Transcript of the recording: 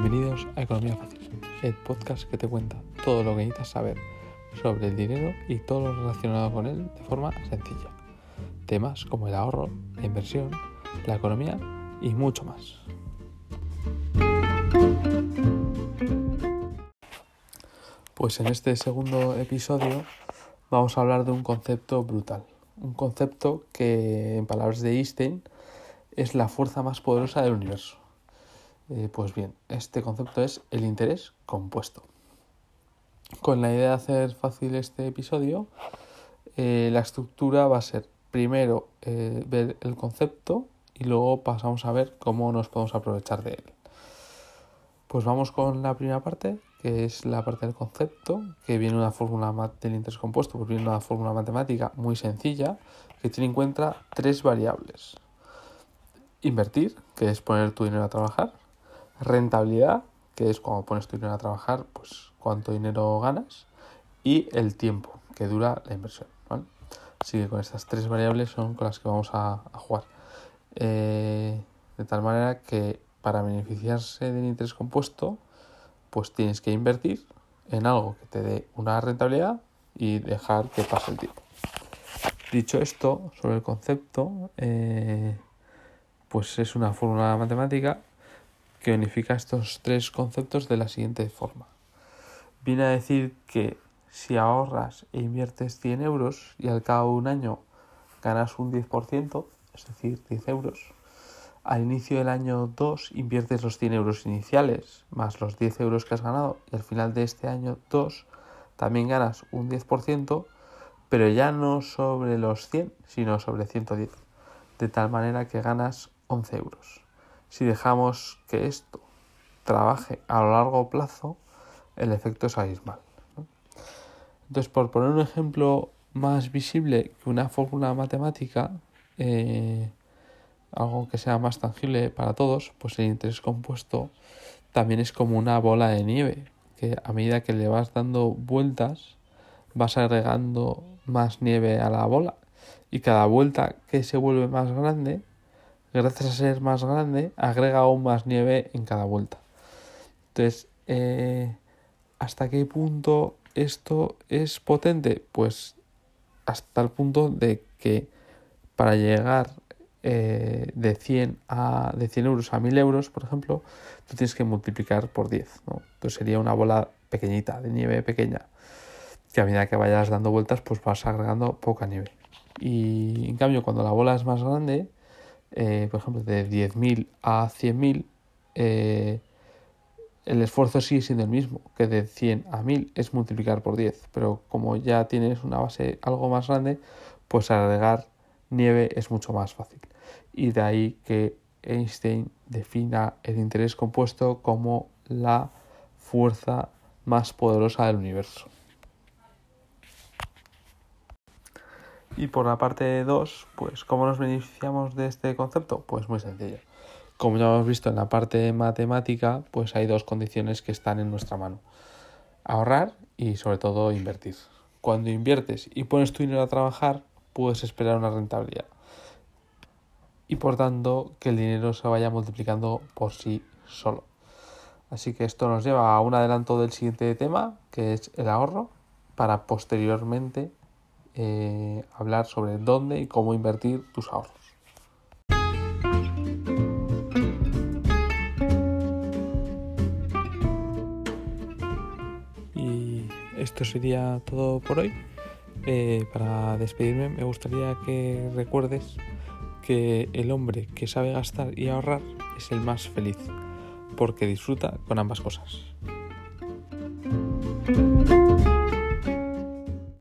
Bienvenidos a Economía Fácil, el podcast que te cuenta todo lo que necesitas saber sobre el dinero y todo lo relacionado con él de forma sencilla. Temas como el ahorro, la inversión, la economía y mucho más. Pues en este segundo episodio vamos a hablar de un concepto brutal. Un concepto que, en palabras de Einstein, es la fuerza más poderosa del universo. Eh, pues bien, este concepto es el interés compuesto. Con la idea de hacer fácil este episodio, eh, la estructura va a ser primero eh, ver el concepto y luego pasamos a ver cómo nos podemos aprovechar de él. Pues vamos con la primera parte, que es la parte del concepto, que viene una fórmula del interés compuesto, pues viene una fórmula matemática muy sencilla que tiene en cuenta tres variables. Invertir, que es poner tu dinero a trabajar. Rentabilidad, que es cuando pones tu dinero a trabajar, pues cuánto dinero ganas. Y el tiempo que dura la inversión. Así que con estas tres variables son con las que vamos a, jugar. Eh, de tal manera que para beneficiarse del interés compuesto, pues tienes que invertir en algo que te dé una rentabilidad y dejar que pase el tiempo. Dicho esto, sobre el concepto, eh, pues es una fórmula matemática que unifica estos tres conceptos de la siguiente forma. Viene a decir que si ahorras e inviertes 100 euros y al cabo de un año ganas un 10%, es decir, 10 euros, al inicio del año 2 inviertes los 100 euros iniciales más los 10 euros que has ganado y al final de este año 2 también ganas un 10%, pero ya no sobre los 100, sino sobre 110, de tal manera que ganas 11 euros. Si dejamos que esto trabaje a largo plazo, el efecto es abismal. Entonces, por poner un ejemplo más visible que una fórmula matemática, eh, algo que sea más tangible para todos, pues el interés compuesto también es como una bola de nieve, que a medida que le vas dando vueltas, vas agregando más nieve a la bola y cada vuelta que se vuelve más grande, gracias a ser más grande, agrega aún más nieve en cada vuelta. Entonces, eh, ¿hasta qué punto esto es potente? Pues hasta el punto de que para llegar eh, de, 100 a, de 100 euros a 1000 euros, por ejemplo, tú tienes que multiplicar por 10. ¿no? Entonces sería una bola pequeñita, de nieve pequeña, que a medida que vayas dando vueltas, pues vas agregando poca nieve. Y en cambio, cuando la bola es más grande, eh, por ejemplo, de 10.000 a 100.000, eh, el esfuerzo sigue siendo el mismo, que de 100 a 1000 es multiplicar por 10, pero como ya tienes una base algo más grande, pues agregar nieve es mucho más fácil. Y de ahí que Einstein defina el interés compuesto como la fuerza más poderosa del universo. Y por la parte 2, pues ¿cómo nos beneficiamos de este concepto? Pues muy sencillo. Como ya hemos visto en la parte matemática, pues hay dos condiciones que están en nuestra mano. Ahorrar y sobre todo invertir. Cuando inviertes y pones tu dinero a trabajar, puedes esperar una rentabilidad. Y por tanto, que el dinero se vaya multiplicando por sí solo. Así que esto nos lleva a un adelanto del siguiente tema, que es el ahorro, para posteriormente eh, hablar sobre dónde y cómo invertir tus ahorros. Y esto sería todo por hoy. Eh, para despedirme me gustaría que recuerdes que el hombre que sabe gastar y ahorrar es el más feliz, porque disfruta con ambas cosas.